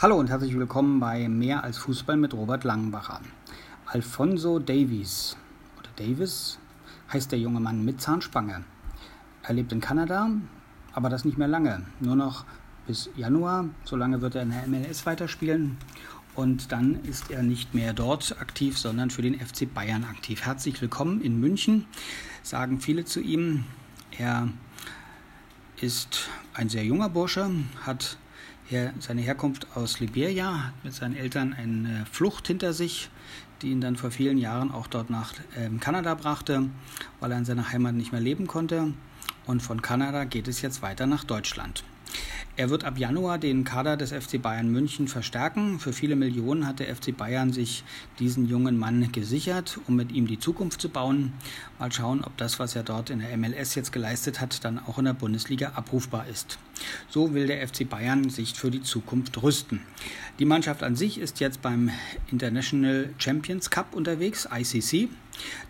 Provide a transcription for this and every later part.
Hallo und herzlich willkommen bei Mehr als Fußball mit Robert Langenbacher. Alfonso Davies oder Davis heißt der junge Mann mit Zahnspange. Er lebt in Kanada, aber das nicht mehr lange, nur noch bis Januar. Solange wird er in der MLS weiterspielen und dann ist er nicht mehr dort aktiv, sondern für den FC Bayern aktiv. Herzlich willkommen in München, sagen viele zu ihm. Er ist ein sehr junger Bursche, hat her, seine Herkunft aus Liberia, hat mit seinen Eltern eine Flucht hinter sich, die ihn dann vor vielen Jahren auch dort nach ähm, Kanada brachte, weil er in seiner Heimat nicht mehr leben konnte. Und von Kanada geht es jetzt weiter nach Deutschland. Er wird ab Januar den Kader des FC Bayern München verstärken. Für viele Millionen hat der FC Bayern sich diesen jungen Mann gesichert, um mit ihm die Zukunft zu bauen. Mal schauen, ob das, was er dort in der MLS jetzt geleistet hat, dann auch in der Bundesliga abrufbar ist. So will der FC Bayern sich für die Zukunft rüsten. Die Mannschaft an sich ist jetzt beim International Champions Cup unterwegs, ICC.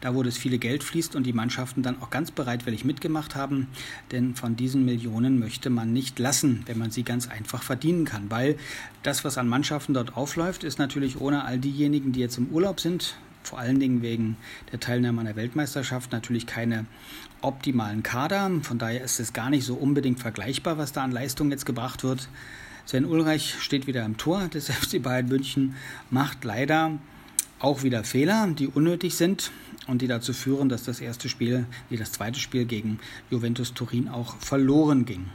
Da, wo das viele Geld fließt und die Mannschaften dann auch ganz bereitwillig mitgemacht haben, denn von diesen Millionen möchte man nicht lassen, wenn man sie ganz einfach verdienen kann, weil das, was an Mannschaften dort aufläuft, ist natürlich ohne all diejenigen, die jetzt im Urlaub sind, vor allen Dingen wegen der Teilnahme an der Weltmeisterschaft natürlich keine optimalen Kader. Von daher ist es gar nicht so unbedingt vergleichbar, was da an Leistung jetzt gebracht wird. Sven Ulreich steht wieder im Tor des FC Bayern München, macht leider auch wieder Fehler, die unnötig sind und die dazu führen, dass das erste Spiel, wie das zweite Spiel gegen Juventus Turin auch verloren ging.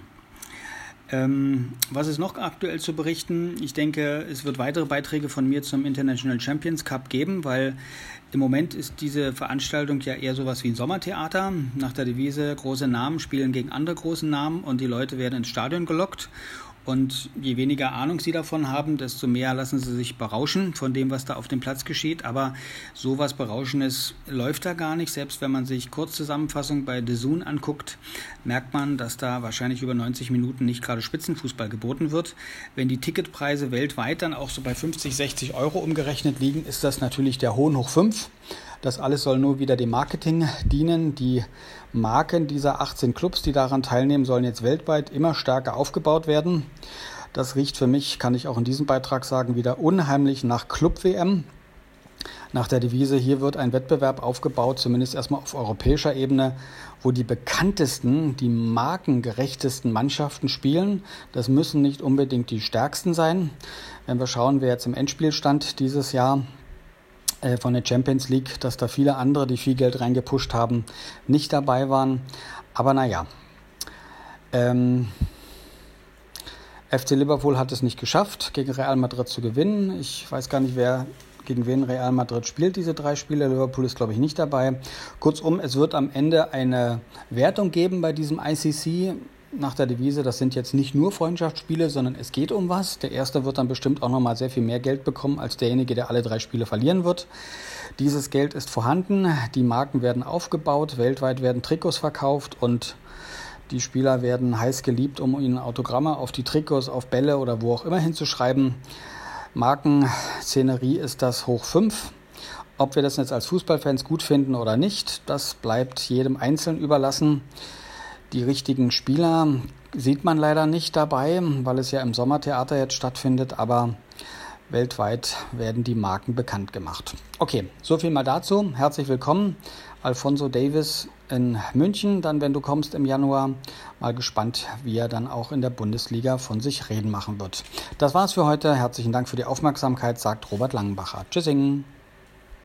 Ähm, was ist noch aktuell zu berichten? Ich denke, es wird weitere Beiträge von mir zum International Champions Cup geben, weil im Moment ist diese Veranstaltung ja eher sowas wie ein Sommertheater. Nach der Devise, große Namen spielen gegen andere große Namen und die Leute werden ins Stadion gelockt. Und je weniger Ahnung sie davon haben, desto mehr lassen sie sich berauschen von dem, was da auf dem Platz geschieht. Aber sowas Berauschendes läuft da gar nicht. Selbst wenn man sich Kurzzusammenfassung bei Zoom anguckt, merkt man, dass da wahrscheinlich über 90 Minuten nicht gerade Spitzenfußball geboten wird. Wenn die Ticketpreise weltweit dann auch so bei 50, 60 Euro umgerechnet liegen, ist das natürlich der Hohn hoch 5. Das alles soll nur wieder dem Marketing dienen. Die Marken dieser 18 Clubs, die daran teilnehmen, sollen jetzt weltweit immer stärker aufgebaut werden. Das riecht für mich, kann ich auch in diesem Beitrag sagen, wieder unheimlich nach Club-WM. Nach der Devise, hier wird ein Wettbewerb aufgebaut, zumindest erstmal auf europäischer Ebene, wo die bekanntesten, die markengerechtesten Mannschaften spielen. Das müssen nicht unbedingt die stärksten sein. Wenn wir schauen, wer jetzt im Endspiel stand dieses Jahr, von der Champions League, dass da viele andere, die viel Geld reingepusht haben, nicht dabei waren. Aber naja. Ähm, FC Liverpool hat es nicht geschafft, gegen Real Madrid zu gewinnen. Ich weiß gar nicht, wer gegen wen Real Madrid spielt, diese drei Spiele. Liverpool ist, glaube ich, nicht dabei. Kurzum, es wird am Ende eine Wertung geben bei diesem ICC nach der Devise, das sind jetzt nicht nur Freundschaftsspiele, sondern es geht um was. Der erste wird dann bestimmt auch nochmal sehr viel mehr Geld bekommen als derjenige, der alle drei Spiele verlieren wird. Dieses Geld ist vorhanden, die Marken werden aufgebaut, weltweit werden Trikots verkauft und die Spieler werden heiß geliebt, um ihnen Autogramme auf die Trikots, auf Bälle oder wo auch immer hinzuschreiben. Markenszenerie ist das hoch 5. Ob wir das jetzt als Fußballfans gut finden oder nicht, das bleibt jedem Einzelnen überlassen. Die richtigen Spieler sieht man leider nicht dabei, weil es ja im Sommertheater jetzt stattfindet, aber weltweit werden die Marken bekannt gemacht. Okay, so viel mal dazu. Herzlich willkommen, Alfonso Davis in München. Dann, wenn du kommst im Januar, mal gespannt, wie er dann auch in der Bundesliga von sich reden machen wird. Das war's für heute. Herzlichen Dank für die Aufmerksamkeit, sagt Robert Langenbacher. Tschüssing.